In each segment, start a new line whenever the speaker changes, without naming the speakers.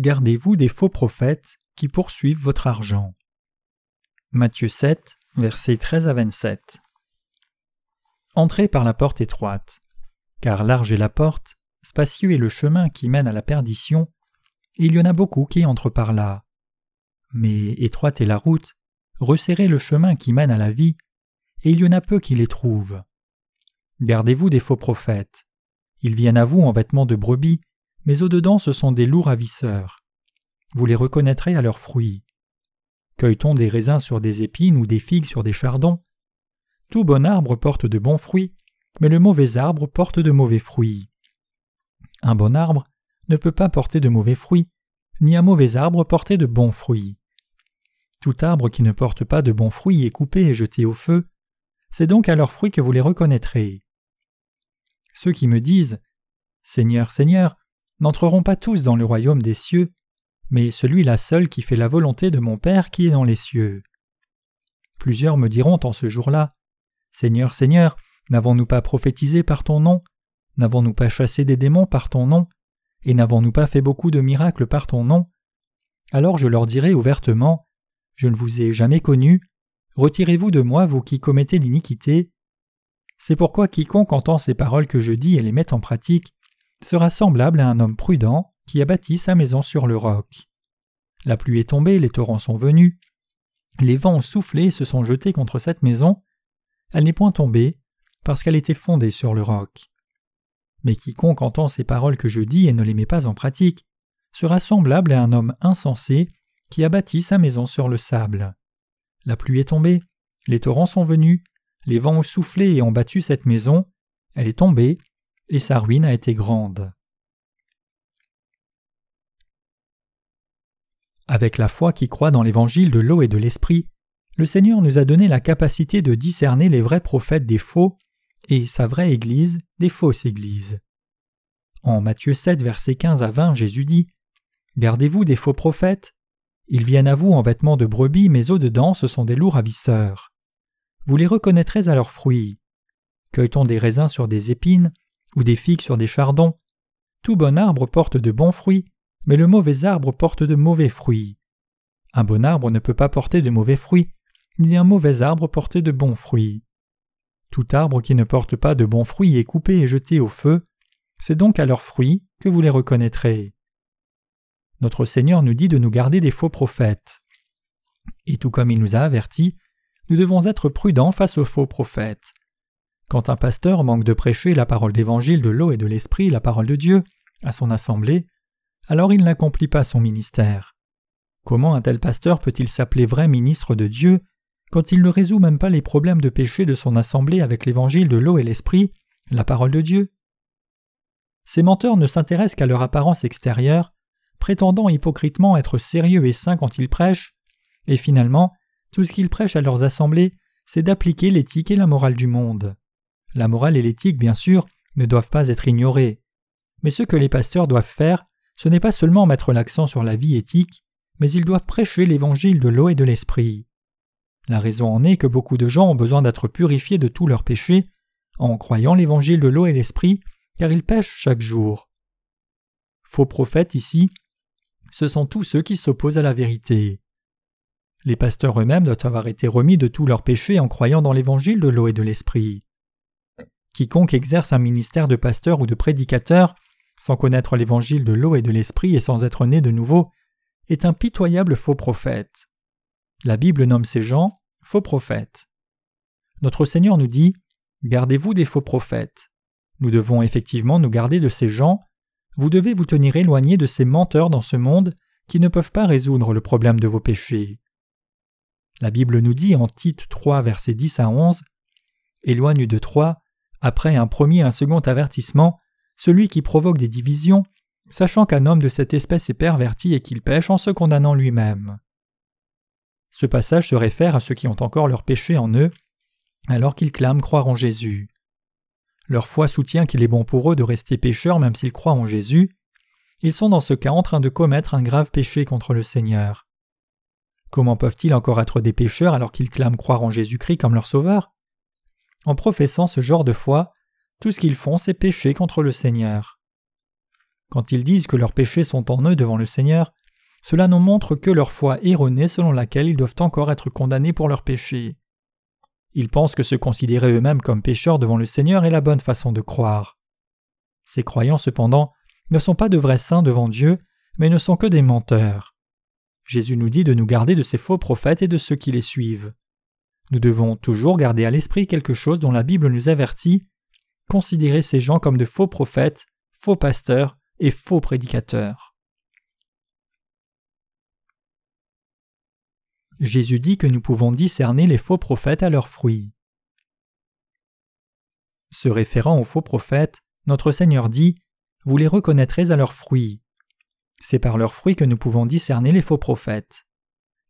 Gardez-vous des faux prophètes qui poursuivent votre argent. Matthieu 7, versets 13 à 27. Entrez par la porte étroite, car large est la porte, spacieux est le chemin qui mène à la perdition, et il y en a beaucoup qui entrent par là. Mais étroite est la route, resserrez le chemin qui mène à la vie, et il y en a peu qui les trouvent. Gardez-vous des faux prophètes. Ils viennent à vous en vêtements de brebis, mais au-dedans ce sont des loups ravisseurs. Vous les reconnaîtrez à leurs fruits. Cueille-t-on des raisins sur des épines ou des figues sur des chardons? Tout bon arbre porte de bons fruits, mais le mauvais arbre porte de mauvais fruits. Un bon arbre ne peut pas porter de mauvais fruits, ni un mauvais arbre porter de bons fruits. Tout arbre qui ne porte pas de bons fruits est coupé et jeté au feu. C'est donc à leurs fruits que vous les reconnaîtrez. Ceux qui me disent Seigneur, Seigneur, n'entreront pas tous dans le royaume des cieux, mais celui-là seul qui fait la volonté de mon Père qui est dans les cieux. Plusieurs me diront en ce jour-là Seigneur, Seigneur, n'avons-nous pas prophétisé par ton nom? N'avons-nous pas chassé des démons par ton nom? Et n'avons-nous pas fait beaucoup de miracles par ton nom? Alors je leur dirai ouvertement Je ne vous ai jamais connu, retirez-vous de moi, vous qui commettez l'iniquité. C'est pourquoi quiconque entend ces paroles que je dis et les met en pratique sera semblable à un homme prudent qui a bâti sa maison sur le roc. La pluie est tombée, les torrents sont venus, les vents ont soufflé et se sont jetés contre cette maison. Elle n'est point tombée, parce qu'elle était fondée sur le roc. Mais quiconque entend ces paroles que je dis et ne les met pas en pratique sera semblable à un homme insensé qui a bâti sa maison sur le sable. La pluie est tombée, les torrents sont venus, les vents ont soufflé et ont battu cette maison, elle est tombée, et sa ruine a été grande. Avec la foi qui croit dans l'évangile de l'eau et de l'esprit, le Seigneur nous a donné la capacité de discerner les vrais prophètes des faux et sa vraie Église des fausses Églises. En Matthieu 7, versets 15 à 20, Jésus dit Gardez-vous des faux prophètes? Ils viennent à vous en vêtements de brebis, mais au-dedans ce sont des loups ravisseurs. Vous les reconnaîtrez à leurs fruits. Cueille-t-on des raisins sur des épines, ou des figues sur des chardons. Tout bon arbre porte de bons fruits, mais le mauvais arbre porte de mauvais fruits. Un bon arbre ne peut pas porter de mauvais fruits, ni un mauvais arbre porter de bons fruits. Tout arbre qui ne porte pas de bons fruits est coupé et jeté au feu, c'est donc à leurs fruits que vous les reconnaîtrez. Notre Seigneur nous dit de nous garder des faux prophètes. Et tout comme il nous a avertis, nous devons être prudents face aux faux prophètes. Quand un pasteur manque de prêcher la parole d'évangile de l'eau et de l'esprit, la parole de Dieu, à son assemblée, alors il n'accomplit pas son ministère. Comment un tel pasteur peut-il s'appeler vrai ministre de Dieu quand il ne résout même pas les problèmes de péché de son assemblée avec l'évangile de l'eau et l'esprit, la parole de Dieu? Ces menteurs ne s'intéressent qu'à leur apparence extérieure, prétendant hypocritement être sérieux et saints quand ils prêchent, et finalement, tout ce qu'ils prêchent à leurs assemblées, c'est d'appliquer l'éthique et la morale du monde. La morale et l'éthique, bien sûr, ne doivent pas être ignorées. Mais ce que les pasteurs doivent faire, ce n'est pas seulement mettre l'accent sur la vie éthique, mais ils doivent prêcher l'évangile de l'eau et de l'esprit. La raison en est que beaucoup de gens ont besoin d'être purifiés de tous leurs péchés en croyant l'évangile de l'eau et l'esprit, car ils pêchent chaque jour. Faux prophètes ici, ce sont tous ceux qui s'opposent à la vérité. Les pasteurs eux-mêmes doivent avoir été remis de tous leurs péchés en croyant dans l'évangile de l'eau et de l'esprit. Quiconque exerce un ministère de pasteur ou de prédicateur, sans connaître l'évangile de l'eau et de l'esprit et sans être né de nouveau, est un pitoyable faux prophète. La Bible nomme ces gens faux prophètes. Notre Seigneur nous dit Gardez-vous des faux prophètes. Nous devons effectivement nous garder de ces gens. Vous devez vous tenir éloigné de ces menteurs dans ce monde qui ne peuvent pas résoudre le problème de vos péchés. La Bible nous dit en Tite 3, versets 10 à 11 Éloigne de toi après un premier et un second avertissement, celui qui provoque des divisions, sachant qu'un homme de cette espèce est perverti et qu'il pêche en se condamnant lui-même. Ce passage se réfère à ceux qui ont encore leur péché en eux, alors qu'ils clament croire en Jésus. Leur foi soutient qu'il est bon pour eux de rester pécheurs même s'ils croient en Jésus. Ils sont dans ce cas en train de commettre un grave péché contre le Seigneur. Comment peuvent-ils encore être des pécheurs alors qu'ils clament croire en Jésus-Christ comme leur Sauveur? En professant ce genre de foi, tout ce qu'ils font, c'est pécher contre le Seigneur. Quand ils disent que leurs péchés sont en eux devant le Seigneur, cela nous montre que leur foi erronée selon laquelle ils doivent encore être condamnés pour leurs péchés. Ils pensent que se considérer eux-mêmes comme pécheurs devant le Seigneur est la bonne façon de croire. Ces croyants, cependant, ne sont pas de vrais saints devant Dieu, mais ne sont que des menteurs. Jésus nous dit de nous garder de ces faux prophètes et de ceux qui les suivent. Nous devons toujours garder à l'esprit quelque chose dont la Bible nous avertit, considérer ces gens comme de faux prophètes, faux pasteurs et faux prédicateurs. Jésus dit que nous pouvons discerner les faux prophètes à leurs fruits. Se référant aux faux prophètes, notre Seigneur dit Vous les reconnaîtrez à leurs fruits. C'est par leurs fruits que nous pouvons discerner les faux prophètes.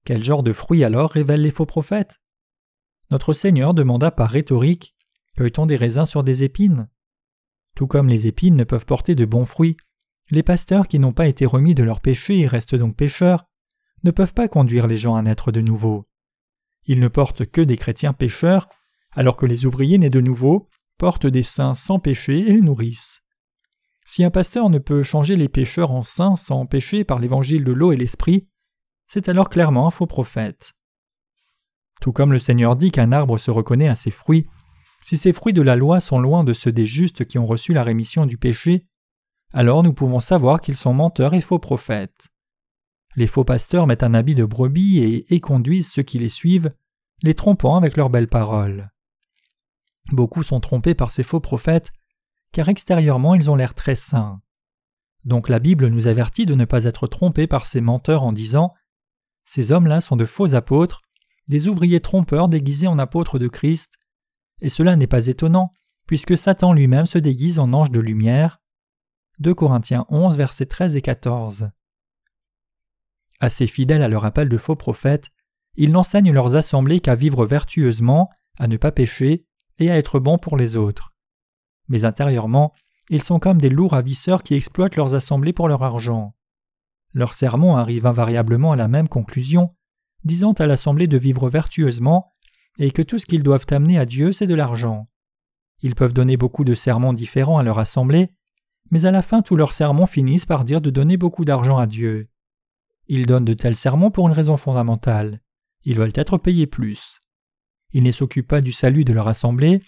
Quel genre de fruits alors révèlent les faux prophètes? Notre Seigneur demanda par rhétorique Cueille-t-on des raisins sur des épines? Tout comme les épines ne peuvent porter de bons fruits, les pasteurs qui n'ont pas été remis de leurs péchés et restent donc pécheurs ne peuvent pas conduire les gens à naître de nouveau. Ils ne portent que des chrétiens pécheurs, alors que les ouvriers nés de nouveau portent des saints sans péché et les nourrissent. Si un pasteur ne peut changer les pécheurs en saints sans péché par l'évangile de l'eau et l'esprit, c'est alors clairement un faux prophète. Tout comme le Seigneur dit qu'un arbre se reconnaît à ses fruits, si ces fruits de la loi sont loin de ceux des justes qui ont reçu la rémission du péché, alors nous pouvons savoir qu'ils sont menteurs et faux prophètes. Les faux pasteurs mettent un habit de brebis et éconduisent ceux qui les suivent, les trompant avec leurs belles paroles. Beaucoup sont trompés par ces faux prophètes, car extérieurement ils ont l'air très saints. Donc la Bible nous avertit de ne pas être trompés par ces menteurs en disant Ces hommes-là sont de faux apôtres, des ouvriers trompeurs déguisés en apôtres de Christ, et cela n'est pas étonnant, puisque Satan lui-même se déguise en ange de lumière. 2 Corinthiens 11, versets 13 et 14. Assez fidèles à leur appel de faux prophètes, ils n'enseignent leurs assemblées qu'à vivre vertueusement, à ne pas pécher et à être bons pour les autres. Mais intérieurement, ils sont comme des loups ravisseurs qui exploitent leurs assemblées pour leur argent. Leurs sermons arrivent invariablement à la même conclusion, disant à l'assemblée de vivre vertueusement et que tout ce qu'ils doivent amener à Dieu c'est de l'argent. Ils peuvent donner beaucoup de sermons différents à leur assemblée, mais à la fin tous leurs sermons finissent par dire de donner beaucoup d'argent à Dieu. Ils donnent de tels sermons pour une raison fondamentale. Ils veulent être payés plus. Ils ne s'occupent pas du salut de leur assemblée,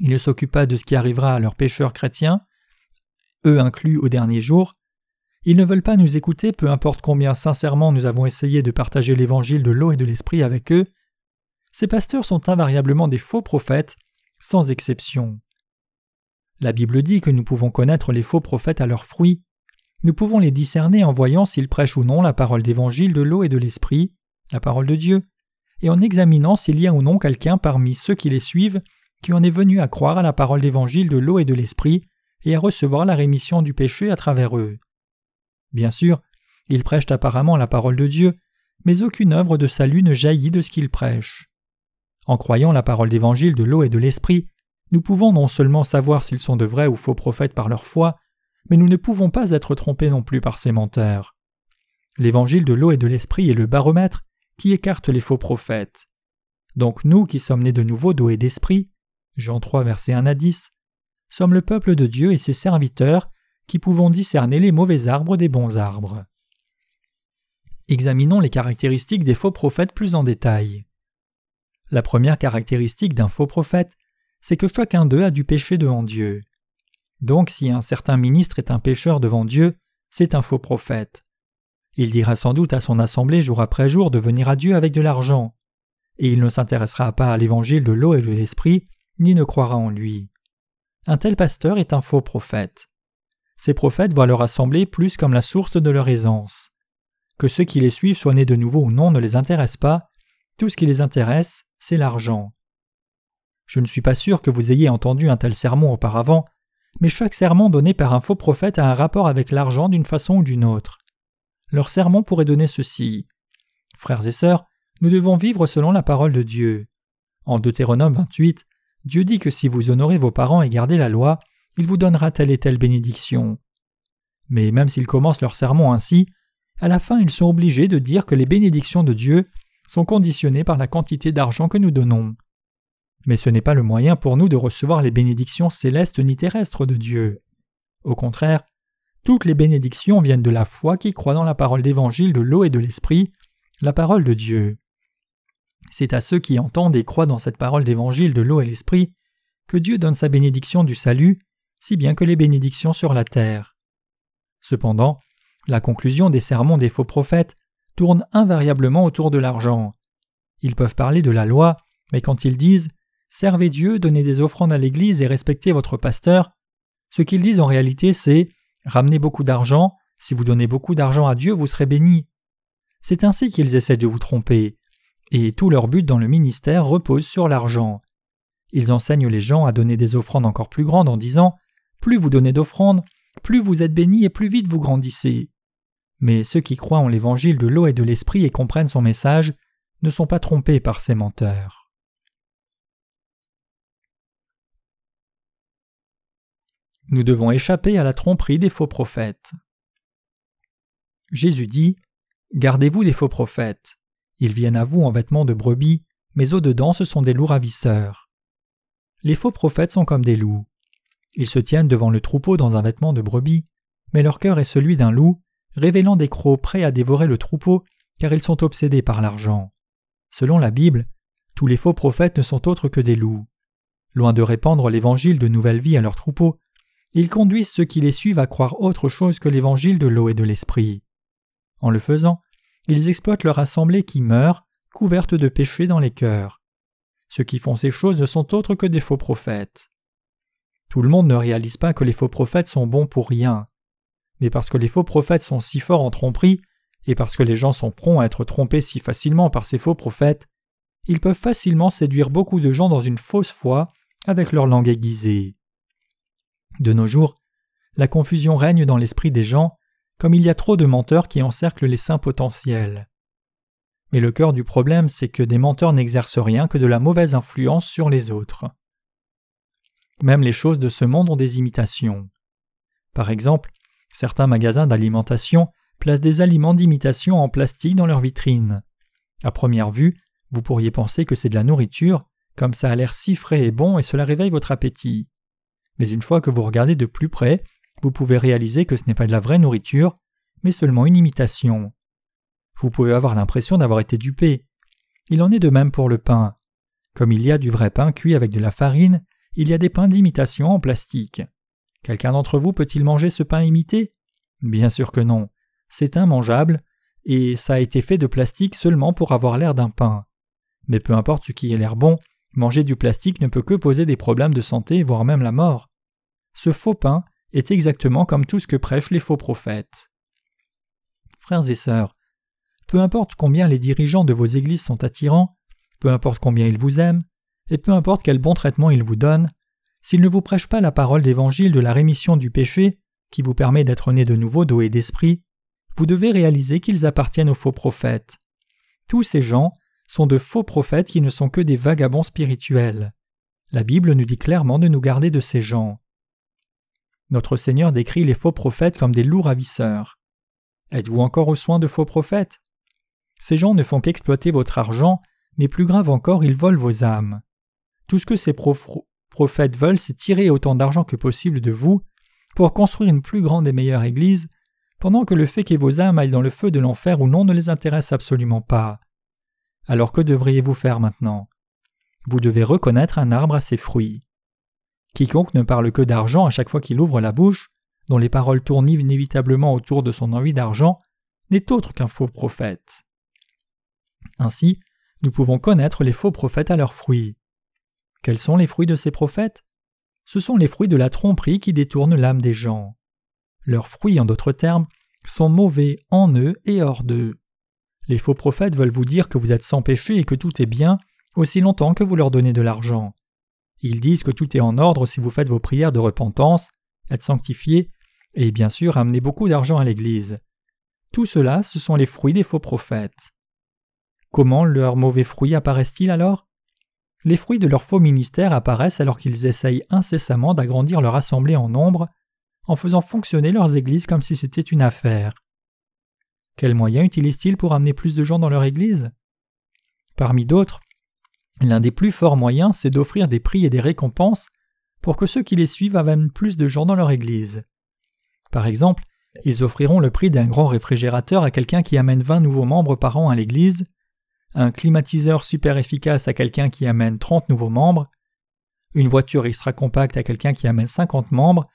ils ne s'occupent pas de ce qui arrivera à leurs pécheurs chrétiens, eux inclus au dernier jour. Ils ne veulent pas nous écouter, peu importe combien sincèrement nous avons essayé de partager l'évangile de l'eau et de l'esprit avec eux. Ces pasteurs sont invariablement des faux prophètes, sans exception. La Bible dit que nous pouvons connaître les faux prophètes à leurs fruits. Nous pouvons les discerner en voyant s'ils prêchent ou non la parole d'évangile de l'eau et de l'esprit, la parole de Dieu, et en examinant s'il y a ou non quelqu'un parmi ceux qui les suivent qui en est venu à croire à la parole d'évangile de l'eau et de l'esprit et à recevoir la rémission du péché à travers eux. Bien sûr, ils prêchent apparemment la parole de Dieu, mais aucune œuvre de salut ne jaillit de ce qu'ils prêchent. En croyant la parole d'évangile de l'eau et de l'esprit, nous pouvons non seulement savoir s'ils sont de vrais ou faux prophètes par leur foi, mais nous ne pouvons pas être trompés non plus par ces menteurs. L'évangile de l'eau et de l'esprit est le baromètre qui écarte les faux prophètes. Donc nous qui sommes nés de nouveau d'eau et d'esprit, Jean 3 versets 1 à 10, sommes le peuple de Dieu et ses serviteurs qui pouvons discerner les mauvais arbres des bons arbres. Examinons les caractéristiques des faux prophètes plus en détail. La première caractéristique d'un faux prophète, c'est que chacun d'eux a du péché devant Dieu. Donc si un certain ministre est un pécheur devant Dieu, c'est un faux prophète. Il dira sans doute à son assemblée jour après jour de venir à Dieu avec de l'argent, et il ne s'intéressera pas à l'évangile de l'eau et de l'esprit, ni ne croira en lui. Un tel pasteur est un faux prophète. Ces prophètes voient leur assemblée plus comme la source de leur aisance. Que ceux qui les suivent soient nés de nouveau ou non ne les intéresse pas, tout ce qui les intéresse, c'est l'argent. Je ne suis pas sûr que vous ayez entendu un tel sermon auparavant, mais chaque sermon donné par un faux prophète a un rapport avec l'argent d'une façon ou d'une autre. Leur sermon pourrait donner ceci. Frères et sœurs, nous devons vivre selon la parole de Dieu. En Deutéronome 28, Dieu dit que si vous honorez vos parents et gardez la loi, il vous donnera telle et telle bénédiction. Mais même s'ils commencent leur sermon ainsi, à la fin ils sont obligés de dire que les bénédictions de Dieu sont conditionnées par la quantité d'argent que nous donnons. Mais ce n'est pas le moyen pour nous de recevoir les bénédictions célestes ni terrestres de Dieu. Au contraire, Toutes les bénédictions viennent de la foi qui croit dans la parole d'évangile de l'eau et de l'esprit, la parole de Dieu. C'est à ceux qui entendent et croient dans cette parole d'évangile de l'eau et l'esprit que Dieu donne sa bénédiction du salut, si bien que les bénédictions sur la terre. Cependant, la conclusion des sermons des faux prophètes tourne invariablement autour de l'argent. Ils peuvent parler de la loi, mais quand ils disent Servez Dieu, donnez des offrandes à l'Église et respectez votre pasteur, ce qu'ils disent en réalité c'est Ramenez beaucoup d'argent, si vous donnez beaucoup d'argent à Dieu, vous serez béni. C'est ainsi qu'ils essaient de vous tromper, et tout leur but dans le ministère repose sur l'argent. Ils enseignent les gens à donner des offrandes encore plus grandes en disant Plus vous donnez d'offrandes, plus vous êtes bénis et plus vite vous grandissez. Mais ceux qui croient en l'évangile de l'eau et de l'esprit et comprennent son message ne sont pas trompés par ces menteurs. Nous devons échapper à la tromperie des faux prophètes. Jésus dit Gardez-vous des faux prophètes. Ils viennent à vous en vêtements de brebis, mais au-dedans ce sont des loups ravisseurs. Les faux prophètes sont comme des loups. Ils se tiennent devant le troupeau dans un vêtement de brebis, mais leur cœur est celui d'un loup, révélant des crocs prêts à dévorer le troupeau, car ils sont obsédés par l'argent. Selon la Bible, tous les faux prophètes ne sont autres que des loups. Loin de répandre l'évangile de nouvelle vie à leur troupeau, ils conduisent ceux qui les suivent à croire autre chose que l'évangile de l'eau et de l'esprit. En le faisant, ils exploitent leur assemblée qui meurt, couverte de péchés dans les cœurs. Ceux qui font ces choses ne sont autres que des faux prophètes. Tout le monde ne réalise pas que les faux prophètes sont bons pour rien. Mais parce que les faux prophètes sont si forts en tromperie, et parce que les gens sont prompts à être trompés si facilement par ces faux prophètes, ils peuvent facilement séduire beaucoup de gens dans une fausse foi avec leur langue aiguisée. De nos jours, la confusion règne dans l'esprit des gens, comme il y a trop de menteurs qui encerclent les saints potentiels. Mais le cœur du problème, c'est que des menteurs n'exercent rien que de la mauvaise influence sur les autres. Même les choses de ce monde ont des imitations. Par exemple, certains magasins d'alimentation placent des aliments d'imitation en plastique dans leurs vitrines. À première vue, vous pourriez penser que c'est de la nourriture, comme ça a l'air si frais et bon et cela réveille votre appétit mais une fois que vous regardez de plus près, vous pouvez réaliser que ce n'est pas de la vraie nourriture, mais seulement une imitation. Vous pouvez avoir l'impression d'avoir été dupé. Il en est de même pour le pain. Comme il y a du vrai pain cuit avec de la farine, il y a des pains d'imitation en plastique. Quelqu'un d'entre vous peut-il manger ce pain imité? Bien sûr que non. C'est immangeable, et ça a été fait de plastique seulement pour avoir l'air d'un pain. Mais peu importe ce qui ait l'air bon, Manger du plastique ne peut que poser des problèmes de santé, voire même la mort. Ce faux pain est exactement comme tout ce que prêchent les faux prophètes. Frères et sœurs, peu importe combien les dirigeants de vos églises sont attirants, peu importe combien ils vous aiment, et peu importe quel bon traitement ils vous donnent, s'ils ne vous prêchent pas la parole d'évangile de la rémission du péché, qui vous permet d'être né de nouveau d'eau d'esprit, vous devez réaliser qu'ils appartiennent aux faux prophètes. Tous ces gens sont de faux prophètes qui ne sont que des vagabonds spirituels. La Bible nous dit clairement de nous garder de ces gens. Notre Seigneur décrit les faux prophètes comme des loups ravisseurs. Êtes-vous encore aux soins de faux prophètes? Ces gens ne font qu'exploiter votre argent, mais plus grave encore, ils volent vos âmes. Tout ce que ces prophètes veulent, c'est tirer autant d'argent que possible de vous pour construire une plus grande et meilleure Église, pendant que le fait que vos âmes aillent dans le feu de l'enfer ou non ne les intéresse absolument pas. Alors que devriez-vous faire maintenant? Vous devez reconnaître un arbre à ses fruits. Quiconque ne parle que d'argent à chaque fois qu'il ouvre la bouche, dont les paroles tournent inévitablement autour de son envie d'argent, n'est autre qu'un faux prophète. Ainsi, nous pouvons connaître les faux prophètes à leurs fruits. Quels sont les fruits de ces prophètes? Ce sont les fruits de la tromperie qui détournent l'âme des gens. Leurs fruits, en d'autres termes, sont mauvais en eux et hors d'eux. Les faux prophètes veulent vous dire que vous êtes sans péché et que tout est bien, aussi longtemps que vous leur donnez de l'argent. Ils disent que tout est en ordre si vous faites vos prières de repentance, êtes sanctifiés, et bien sûr amenez beaucoup d'argent à l'Église. Tout cela, ce sont les fruits des faux prophètes. Comment leurs mauvais fruits apparaissent-ils alors? Les fruits de leur faux ministère apparaissent alors qu'ils essayent incessamment d'agrandir leur assemblée en nombre, en faisant fonctionner leurs églises comme si c'était une affaire. Quels moyens utilisent-ils pour amener plus de gens dans leur Église? Parmi d'autres, l'un des plus forts moyens, c'est d'offrir des prix et des récompenses pour que ceux qui les suivent amènent plus de gens dans leur Église. Par exemple, Ils offriront le prix d'un grand réfrigérateur à quelqu'un qui amène 20 nouveaux membres par an à l'Église, un climatiseur super efficace à quelqu'un qui amène 30 nouveaux membres, une voiture extra compacte à quelqu'un qui amène 50 membres,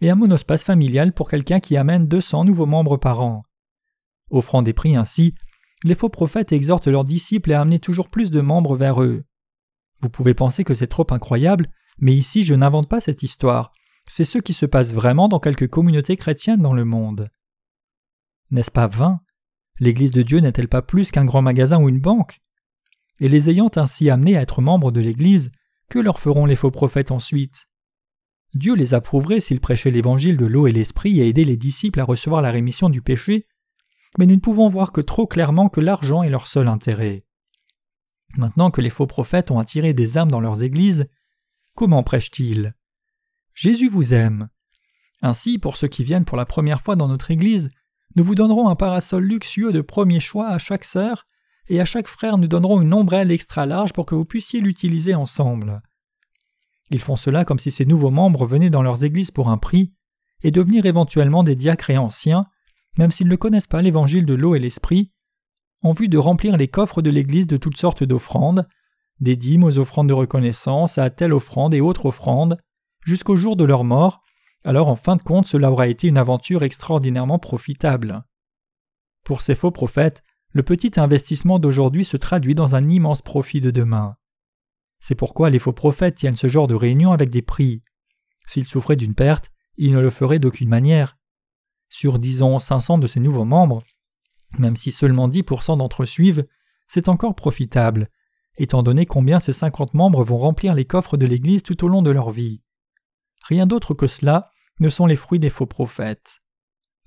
et un monospace familial pour quelqu'un qui amène 200 nouveaux membres par an. Offrant des prix ainsi, les faux prophètes exhortent leurs disciples à amener toujours plus de membres vers eux. Vous pouvez penser que c'est trop incroyable, mais ici je n'invente pas cette histoire, c'est ce qui se passe vraiment dans quelques communautés chrétiennes dans le monde. N'est-ce pas vain L'Église de Dieu n'est-elle pas plus qu'un grand magasin ou une banque? Et les ayant ainsi amenés à être membres de l'Église, que leur feront les faux prophètes ensuite? Dieu les approuverait s'ils prêchaient l'évangile de l'eau et l'esprit et aidaient les disciples à recevoir la rémission du péché, mais nous ne pouvons voir que trop clairement que l'argent est leur seul intérêt. Maintenant que les faux prophètes ont attiré des âmes dans leurs églises, comment prêchent-ils? Jésus vous aime. Ainsi, pour ceux qui viennent pour la première fois dans notre église, nous vous donnerons un parasol luxueux de premier choix à chaque sœur, et à chaque frère nous donnerons une ombrelle extra large pour que vous puissiez l'utiliser ensemble. Ils font cela comme si ces nouveaux membres venaient dans leurs églises pour un prix, et devenir éventuellement des diacres et anciens, même s'ils ne connaissent pas l'évangile de l'eau et l'esprit, en vue de remplir les coffres de l'Église de toutes sortes d'offrandes, des dîmes aux offrandes de reconnaissance, à telle offrande et autre offrande, jusqu'au jour de leur mort, alors en fin de compte cela aura été une aventure extraordinairement profitable. Pour ces faux prophètes, le petit investissement d'aujourd'hui se traduit dans un immense profit de demain. C'est pourquoi les faux prophètes tiennent ce genre de réunion avec des prix. S'ils souffraient d'une perte, ils ne le feraient d'aucune manière. Sur disons 500 de ces nouveaux membres, même si seulement 10% d'entre eux suivent, c'est encore profitable, étant donné combien ces 50 membres vont remplir les coffres de l'Église tout au long de leur vie. Rien d'autre que cela ne sont les fruits des faux prophètes.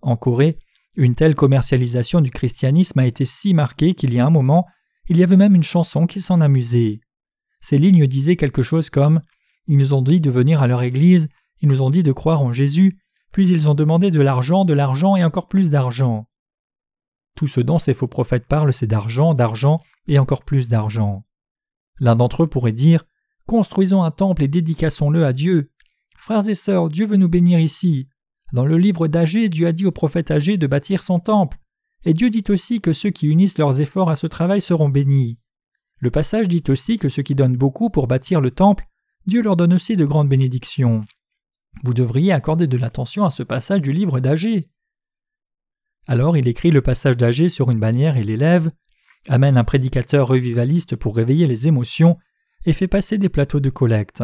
En Corée, une telle commercialisation du christianisme a été si marquée qu'il y a un moment, il y avait même une chanson qui s'en amusait. Ces lignes disaient quelque chose comme Ils nous ont dit de venir à leur église, ils nous ont dit de croire en Jésus, puis ils ont demandé de l'argent, de l'argent et encore plus d'argent. Tout ce dont ces faux prophètes parlent, c'est d'argent, d'argent et encore plus d'argent. L'un d'entre eux pourrait dire Construisons un temple et dédicassons-le à Dieu. Frères et sœurs, Dieu veut nous bénir ici. Dans le livre d'Agé, Dieu a dit au prophète Agé de bâtir son temple, et Dieu dit aussi que ceux qui unissent leurs efforts à ce travail seront bénis. Le passage dit aussi que ceux qui donnent beaucoup pour bâtir le temple, Dieu leur donne aussi de grandes bénédictions. Vous devriez accorder de l'attention à ce passage du livre d'Agé. Alors il écrit le passage d'Agé sur une bannière et l'élève, amène un prédicateur revivaliste pour réveiller les émotions et fait passer des plateaux de collecte.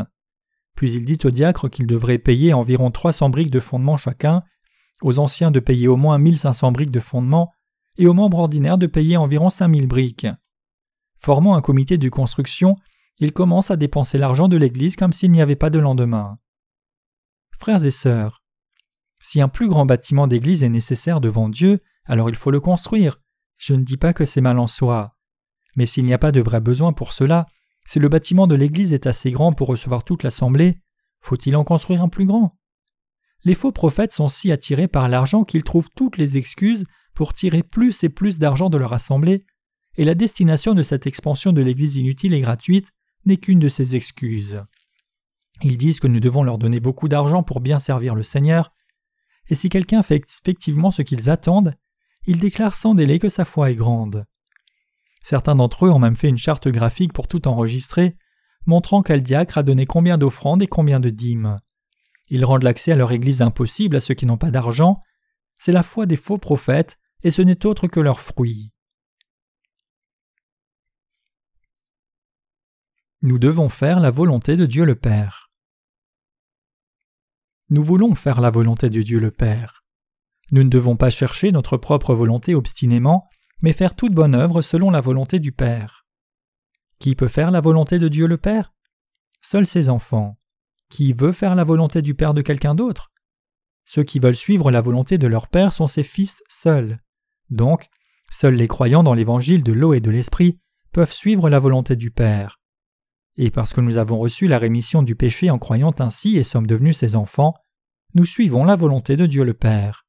Puis il dit aux diacres qu'ils devraient payer environ 300 briques de fondement chacun, aux anciens de payer au moins 1500 briques de fondement et aux membres ordinaires de payer environ 5000 briques. Formant un comité de construction, il commence à dépenser l'argent de l'Église comme s'il n'y avait pas de lendemain. Frères et sœurs, si un plus grand bâtiment d'église est nécessaire devant Dieu, alors il faut le construire. Je ne dis pas que c'est mal en soi. Mais s'il n'y a pas de vrai besoin pour cela, si le bâtiment de l'église est assez grand pour recevoir toute l'assemblée, faut-il en construire un plus grand? Les faux prophètes sont si attirés par l'argent qu'ils trouvent toutes les excuses pour tirer plus et plus d'argent de leur assemblée, et la destination de cette expansion de l'église inutile et gratuite n'est qu'une de ces excuses. Ils disent que nous devons leur donner beaucoup d'argent pour bien servir le Seigneur, et si quelqu'un fait effectivement ce qu'ils attendent, il déclare sans délai que sa foi est grande. Certains d'entre eux ont même fait une charte graphique pour tout enregistrer, montrant quel diacre a donné combien d'offrandes et combien de dîmes. Ils rendent l'accès à leur Église impossible à ceux qui n'ont pas d'argent. C'est la foi des faux prophètes, et ce n'est autre que leur fruit. Nous devons faire la volonté de Dieu le Père. Nous voulons faire la volonté de Dieu le Père. Nous ne devons pas chercher notre propre volonté obstinément, mais faire toute bonne œuvre selon la volonté du Père. Qui peut faire la volonté de Dieu le Père? Seuls ses enfants. Qui veut faire la volonté du Père de quelqu'un d'autre? Ceux qui veulent suivre la volonté de leur Père sont ses fils seuls. Donc, seuls les croyants dans l'évangile de l'eau et de l'esprit peuvent suivre la volonté du Père. Et parce que nous avons reçu la rémission du péché en croyant ainsi et sommes devenus ses enfants, nous suivons la volonté de Dieu le Père.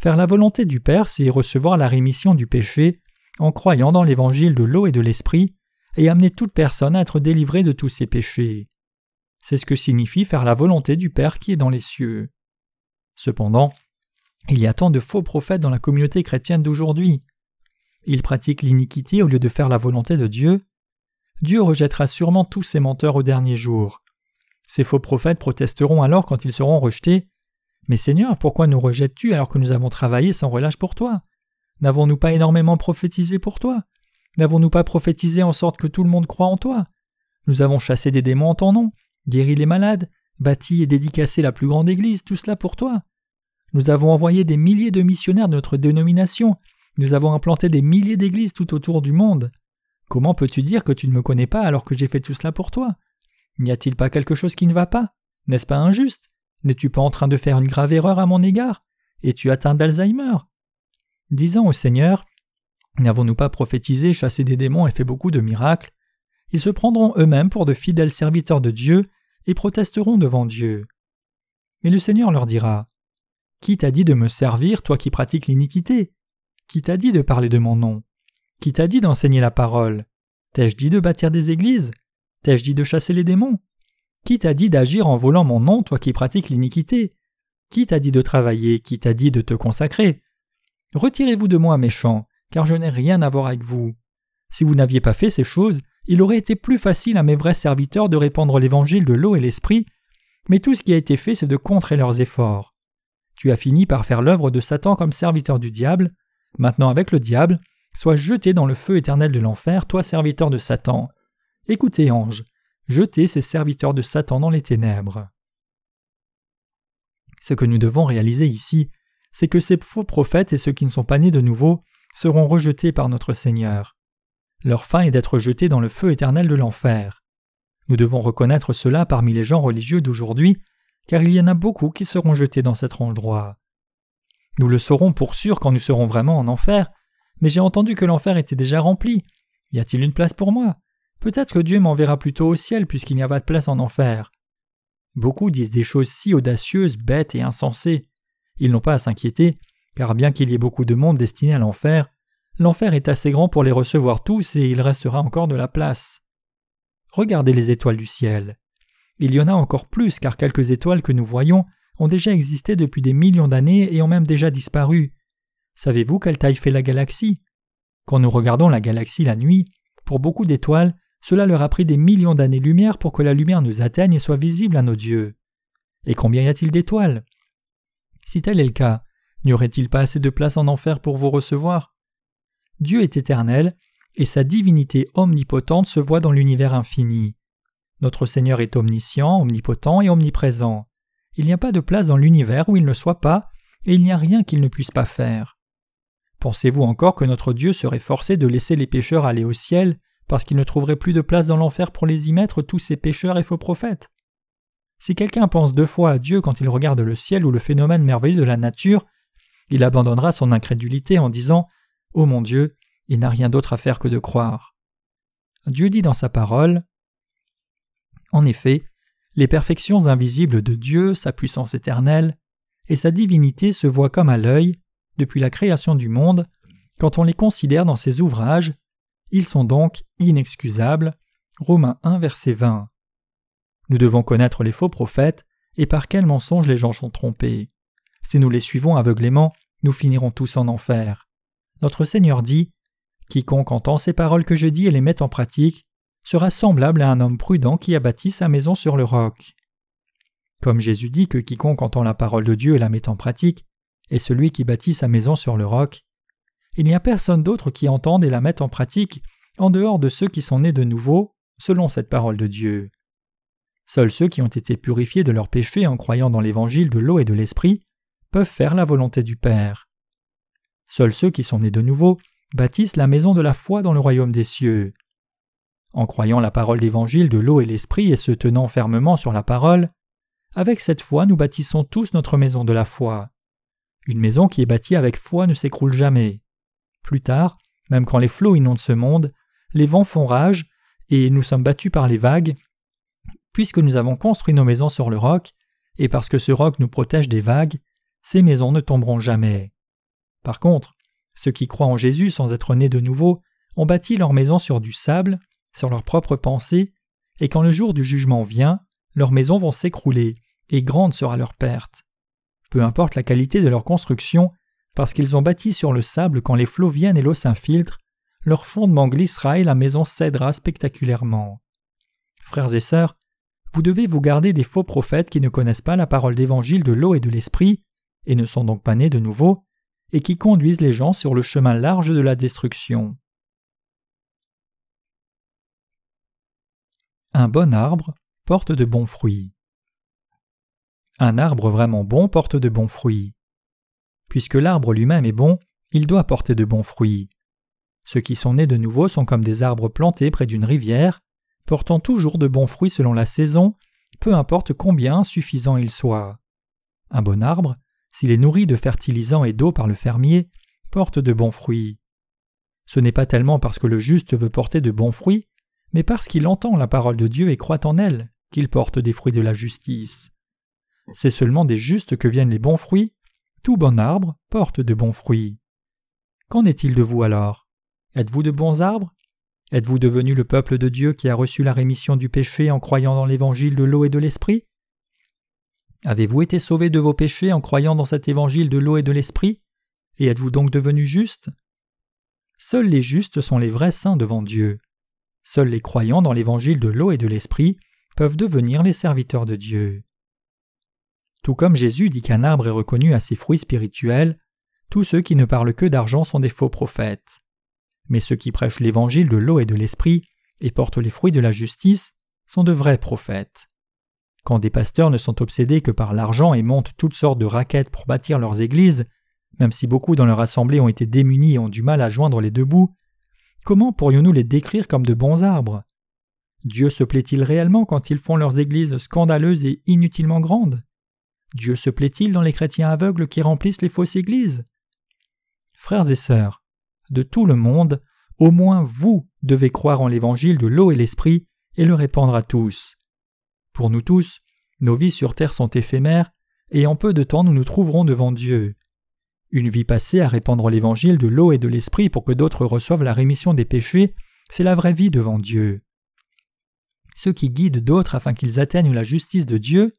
Faire la volonté du Père, c'est recevoir la rémission du péché en croyant dans l'évangile de l'eau et de l'esprit et amener toute personne à être délivrée de tous ses péchés. C'est ce que signifie faire la volonté du Père qui est dans les cieux. Cependant, Il y a tant de faux prophètes dans la communauté chrétienne d'aujourd'hui. Ils pratiquent l'iniquité au lieu de faire la volonté de Dieu. Dieu rejettera sûrement tous ces menteurs au dernier jour. Ces faux prophètes protesteront alors quand ils seront rejetés. Mais Seigneur, pourquoi nous rejettes-tu alors que nous avons travaillé sans relâche pour toi? N'avons-nous pas énormément prophétisé pour toi? N'avons-nous pas prophétisé en sorte que tout le monde croit en toi? Nous avons chassé des démons en ton nom, guéri les malades, bâti et dédicacé la plus grande église, tout cela pour toi. Nous avons envoyé des milliers de missionnaires de notre dénomination, nous avons implanté des milliers d'églises tout autour du monde. Comment peux-tu dire que tu ne me connais pas alors que j'ai fait tout cela pour toi? N'y a-t-il pas quelque chose qui ne va pas? N'est-ce pas injuste? N'es-tu pas en train de faire une grave erreur à mon égard? Es-tu atteint d'Alzheimer? Disant au Seigneur N'avons-nous pas prophétisé, chassé des démons et fait beaucoup de miracles? Ils se prendront eux-mêmes pour de fidèles serviteurs de Dieu et protesteront devant Dieu. Mais le Seigneur leur dira Qui t'a dit de me servir, toi qui pratiques l'iniquité? Qui t'a dit de parler de mon nom? Qui t'a dit d'enseigner la parole? T'ai-je dit de bâtir des églises? T'ai-je dit de chasser les démons? Qui t'a dit d'agir en volant mon nom, toi qui pratiques l'iniquité? Qui t'a dit de travailler? Qui t'a dit de te consacrer? Retirez-vous de moi, méchant, car je n'ai rien à voir avec vous. Si vous n'aviez pas fait ces choses, il aurait été plus facile à mes vrais serviteurs de répandre l'évangile de l'eau et l'esprit, mais tout ce qui a été fait, c'est de contrer leurs efforts. Tu as fini par faire l'œuvre de Satan comme serviteur du diable. Maintenant, avec le diable, sois jeté dans le feu éternel de l'enfer, toi serviteur de Satan. Écoutez, ange, jetez ces serviteurs de Satan dans les ténèbres. Ce que nous devons réaliser ici, c'est que ces faux prophètes et ceux qui ne sont pas nés de nouveau seront rejetés par notre Seigneur. Leur fin est d'être jetés dans le feu éternel de l'enfer. Nous devons reconnaître cela parmi les gens religieux d'aujourd'hui, car il y en a beaucoup qui seront jetés dans cet endroit. Nous le saurons pour sûr quand nous serons vraiment en enfer, mais j'ai entendu que l'enfer était déjà rempli. Y a-t-il une place pour moi? Peut-être que Dieu m'enverra plutôt au ciel puisqu'il n'y a pas de place en enfer. Beaucoup disent des choses si audacieuses, bêtes et insensées. Ils n'ont pas à s'inquiéter, car bien qu'il y ait beaucoup de monde destiné à l'enfer, l'enfer est assez grand pour les recevoir tous et il restera encore de la place. Regardez les étoiles du ciel. Il y en a encore plus car quelques étoiles que nous voyons ont déjà existé depuis des millions d'années et ont même déjà disparu. Savez-vous quelle taille fait la galaxie? Quand nous regardons la galaxie la nuit, pour beaucoup d'étoiles, cela leur a pris des millions d'années-lumière pour que la lumière nous atteigne et soit visible à nos dieux. Et combien y a-t-il d'étoiles? Si tel est le cas, n'y aurait-il pas assez de place en enfer pour vous recevoir? Dieu est éternel, et sa divinité omnipotente se voit dans l'univers infini. Notre Seigneur est omniscient, omnipotent et omniprésent. Il n'y a pas de place dans l'univers où il ne soit pas, et il n'y a rien qu'il ne puisse pas faire. Pensez-vous encore que notre Dieu serait forcé de laisser les pécheurs aller au ciel parce qu'il ne trouverait plus de place dans l'enfer pour les y mettre tous ces pécheurs et faux prophètes Si quelqu'un pense deux fois à Dieu quand il regarde le ciel ou le phénomène merveilleux de la nature, il abandonnera son incrédulité en disant Ô oh mon Dieu, il n'a rien d'autre à faire que de croire. Dieu dit dans sa parole En effet, les perfections invisibles de Dieu, sa puissance éternelle, et sa divinité se voient comme à l'œil, depuis la création du monde, quand on les considère dans ses ouvrages, ils sont donc inexcusables. Romains 1, verset 20. Nous devons connaître les faux prophètes et par quels mensonges les gens sont trompés. Si nous les suivons aveuglément, nous finirons tous en enfer. Notre Seigneur dit Quiconque entend ces paroles que je dis et les met en pratique sera semblable à un homme prudent qui a bâti sa maison sur le roc. Comme Jésus dit que quiconque entend la parole de Dieu et la met en pratique est celui qui bâtit sa maison sur le roc, il n'y a personne d'autre qui entende et la mette en pratique en dehors de ceux qui sont nés de nouveau, selon cette parole de Dieu. Seuls ceux qui ont été purifiés de leurs péchés en croyant dans l'évangile de l'eau et de l'esprit peuvent faire la volonté du Père. Seuls ceux qui sont nés de nouveau bâtissent la maison de la foi dans le royaume des cieux. En croyant la parole d'évangile de l'eau et l'esprit et se tenant fermement sur la parole, avec cette foi nous bâtissons tous notre maison de la foi. Une maison qui est bâtie avec foi ne s'écroule jamais. Plus tard, même quand les flots inondent ce monde, les vents font rage, et nous sommes battus par les vagues, puisque nous avons construit nos maisons sur le roc, et parce que ce roc nous protège des vagues, ces maisons ne tomberont jamais. Par contre, ceux qui croient en Jésus sans être nés de nouveau ont bâti leur maison sur du sable, sur leurs propres pensées, et quand le jour du jugement vient, leurs maisons vont s'écrouler, et grande sera leur perte. peu importe la qualité de leur construction, parce qu'ils ont bâti sur le sable quand les flots viennent et l'eau s'infiltre, leur fondement glissera et la maison cédera spectaculairement. Frères et sœurs, vous devez vous garder des faux prophètes qui ne connaissent pas la parole d'évangile de l'eau et de l'esprit, et ne sont donc pas nés de nouveau, et qui conduisent les gens sur le chemin large de la destruction. Un bon arbre porte de bons fruits. Un arbre vraiment bon porte de bons fruits. Puisque l'arbre lui-même est bon, il doit porter de bons fruits. Ceux qui sont nés de nouveau sont comme des arbres plantés près d'une rivière, portant toujours de bons fruits selon la saison, peu importe combien insuffisants ils soient. Un bon arbre, s'il est nourri de fertilisants et d'eau par le fermier, porte de bons fruits. Ce n'est pas tellement parce que le juste veut porter de bons fruits, mais parce qu'il entend la parole de Dieu et croit en elle qu'il porte des fruits de la justice. C'est seulement des justes que viennent les bons fruits, tout bon arbre porte de bons fruits. Qu'en est-il de vous alors? Êtes-vous de bons arbres? Êtes-vous devenu le peuple de Dieu qui a reçu la rémission du péché en croyant dans l'évangile de l'eau et de l'esprit? Avez-vous été sauvé de vos péchés en croyant dans cet évangile de l'eau et de l'esprit? Et êtes-vous donc devenu juste? Seuls les justes sont les vrais saints devant Dieu. Seuls les croyants dans l'évangile de l'eau et de l'esprit peuvent devenir les serviteurs de Dieu. Tout comme Jésus dit qu'un arbre est reconnu à ses fruits spirituels, tous ceux qui ne parlent que d'argent sont des faux prophètes. Mais ceux qui prêchent l'évangile de l'eau et de l'esprit et portent les fruits de la justice sont de vrais prophètes. Quand des pasteurs ne sont obsédés que par l'argent et montent toutes sortes de raquettes pour bâtir leurs églises, même si beaucoup dans leur assemblée ont été démunis et ont du mal à joindre les deux bouts, comment pourrions-nous les décrire comme de bons arbres? Dieu se plaît-il réellement quand ils font leurs églises scandaleuses et inutilement grandes? Dieu se plaît-il dans les chrétiens aveugles qui remplissent les fausses églises? Frères et sœurs, de tout le monde, au moins vous devez croire en l'évangile de l'eau et l'esprit et le répandre à tous. Pour nous tous, nos vies sur terre sont éphémères, et en peu de temps nous nous trouverons devant Dieu. Une vie passée à répandre l'évangile de l'eau et de l'esprit pour que d'autres reçoivent la rémission des péchés, c'est la vraie vie devant Dieu. Ceux qui guident d'autres afin qu'ils atteignent la justice de Dieu,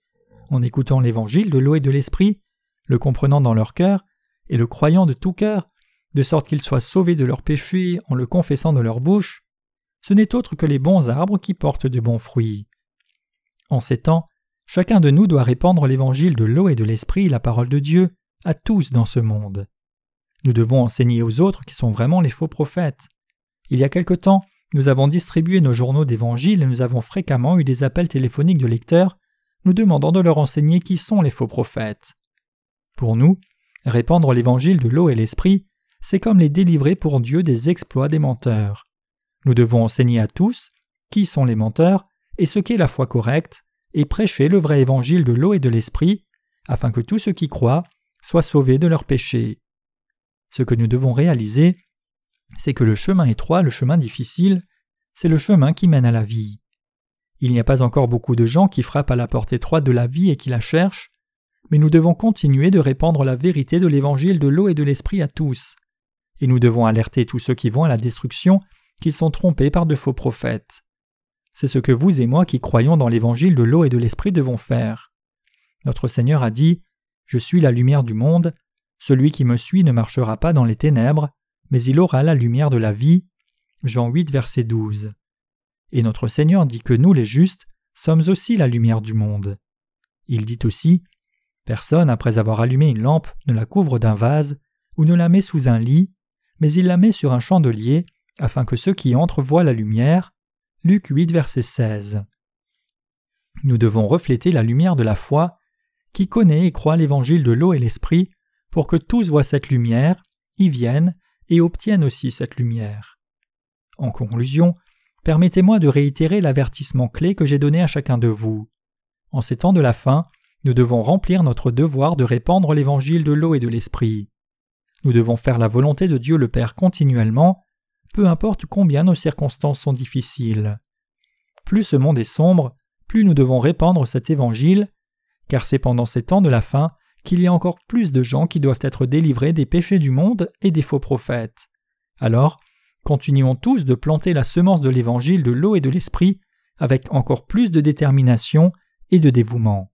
en écoutant l'évangile de l'eau et de l'esprit, le comprenant dans leur cœur, et le croyant de tout cœur, de sorte qu'ils soient sauvés de leurs péchés en le confessant de leur bouche, ce n'est autre que les bons arbres qui portent de bons fruits. En ces temps, chacun de nous doit répandre l'évangile de l'eau et de l'esprit, la parole de Dieu, à tous dans ce monde. Nous devons enseigner aux autres qui sont vraiment les faux prophètes. Il y a quelque temps, nous avons distribué nos journaux d'évangile et nous avons fréquemment eu des appels téléphoniques de lecteurs nous demandant de leur enseigner qui sont les faux prophètes. Pour nous, répandre l'évangile de l'eau et l'esprit, c'est comme les délivrer pour Dieu des exploits des menteurs. Nous devons enseigner à tous qui sont les menteurs et ce qu'est la foi correcte, et prêcher le vrai évangile de l'eau et de l'esprit, afin que tous ceux qui croient soient sauvés de leurs péchés. Ce que nous devons réaliser, c'est que le chemin étroit, le chemin difficile, c'est le chemin qui mène à la vie. Il n'y a pas encore beaucoup de gens qui frappent à la porte étroite de la vie et qui la cherchent, mais nous devons continuer de répandre la vérité de l'évangile de l'eau et de l'esprit à tous et nous devons alerter tous ceux qui vont à la destruction qu'ils sont trompés par de faux prophètes. C'est ce que vous et moi qui croyons dans l'évangile de l'eau et de l'esprit devons faire. Notre Seigneur a dit Je suis la lumière du monde, celui qui me suit ne marchera pas dans les ténèbres, mais il aura la lumière de la vie. Jean 8, verset 12. Et notre Seigneur dit que nous, les justes, sommes aussi la lumière du monde. Il dit aussi Personne, après avoir allumé une lampe, ne la couvre d'un vase ou ne la met sous un lit, mais il la met sur un chandelier, afin que ceux qui entrent voient la lumière. Luc 8, verset 16. Nous devons refléter la lumière de la foi, qui connaît et croit l'évangile de l'eau et l'esprit, pour que tous voient cette lumière, y viennent et obtiennent aussi cette lumière. En conclusion, permettez-moi de réitérer l'avertissement clé que j'ai donné à chacun de vous. En ces temps de la fin, nous devons remplir notre devoir de répandre l'évangile de l'eau et de l'esprit. Nous devons faire la volonté de Dieu le Père continuellement, peu importe combien nos circonstances sont difficiles. Plus ce monde est sombre, plus nous devons répandre cet évangile, car c'est pendant ces temps de la fin qu'il y a encore plus de gens qui doivent être délivrés des péchés du monde et des faux prophètes. Alors, continuons tous de planter la semence de l'évangile de l'eau et de l'esprit avec encore plus de détermination et de dévouement.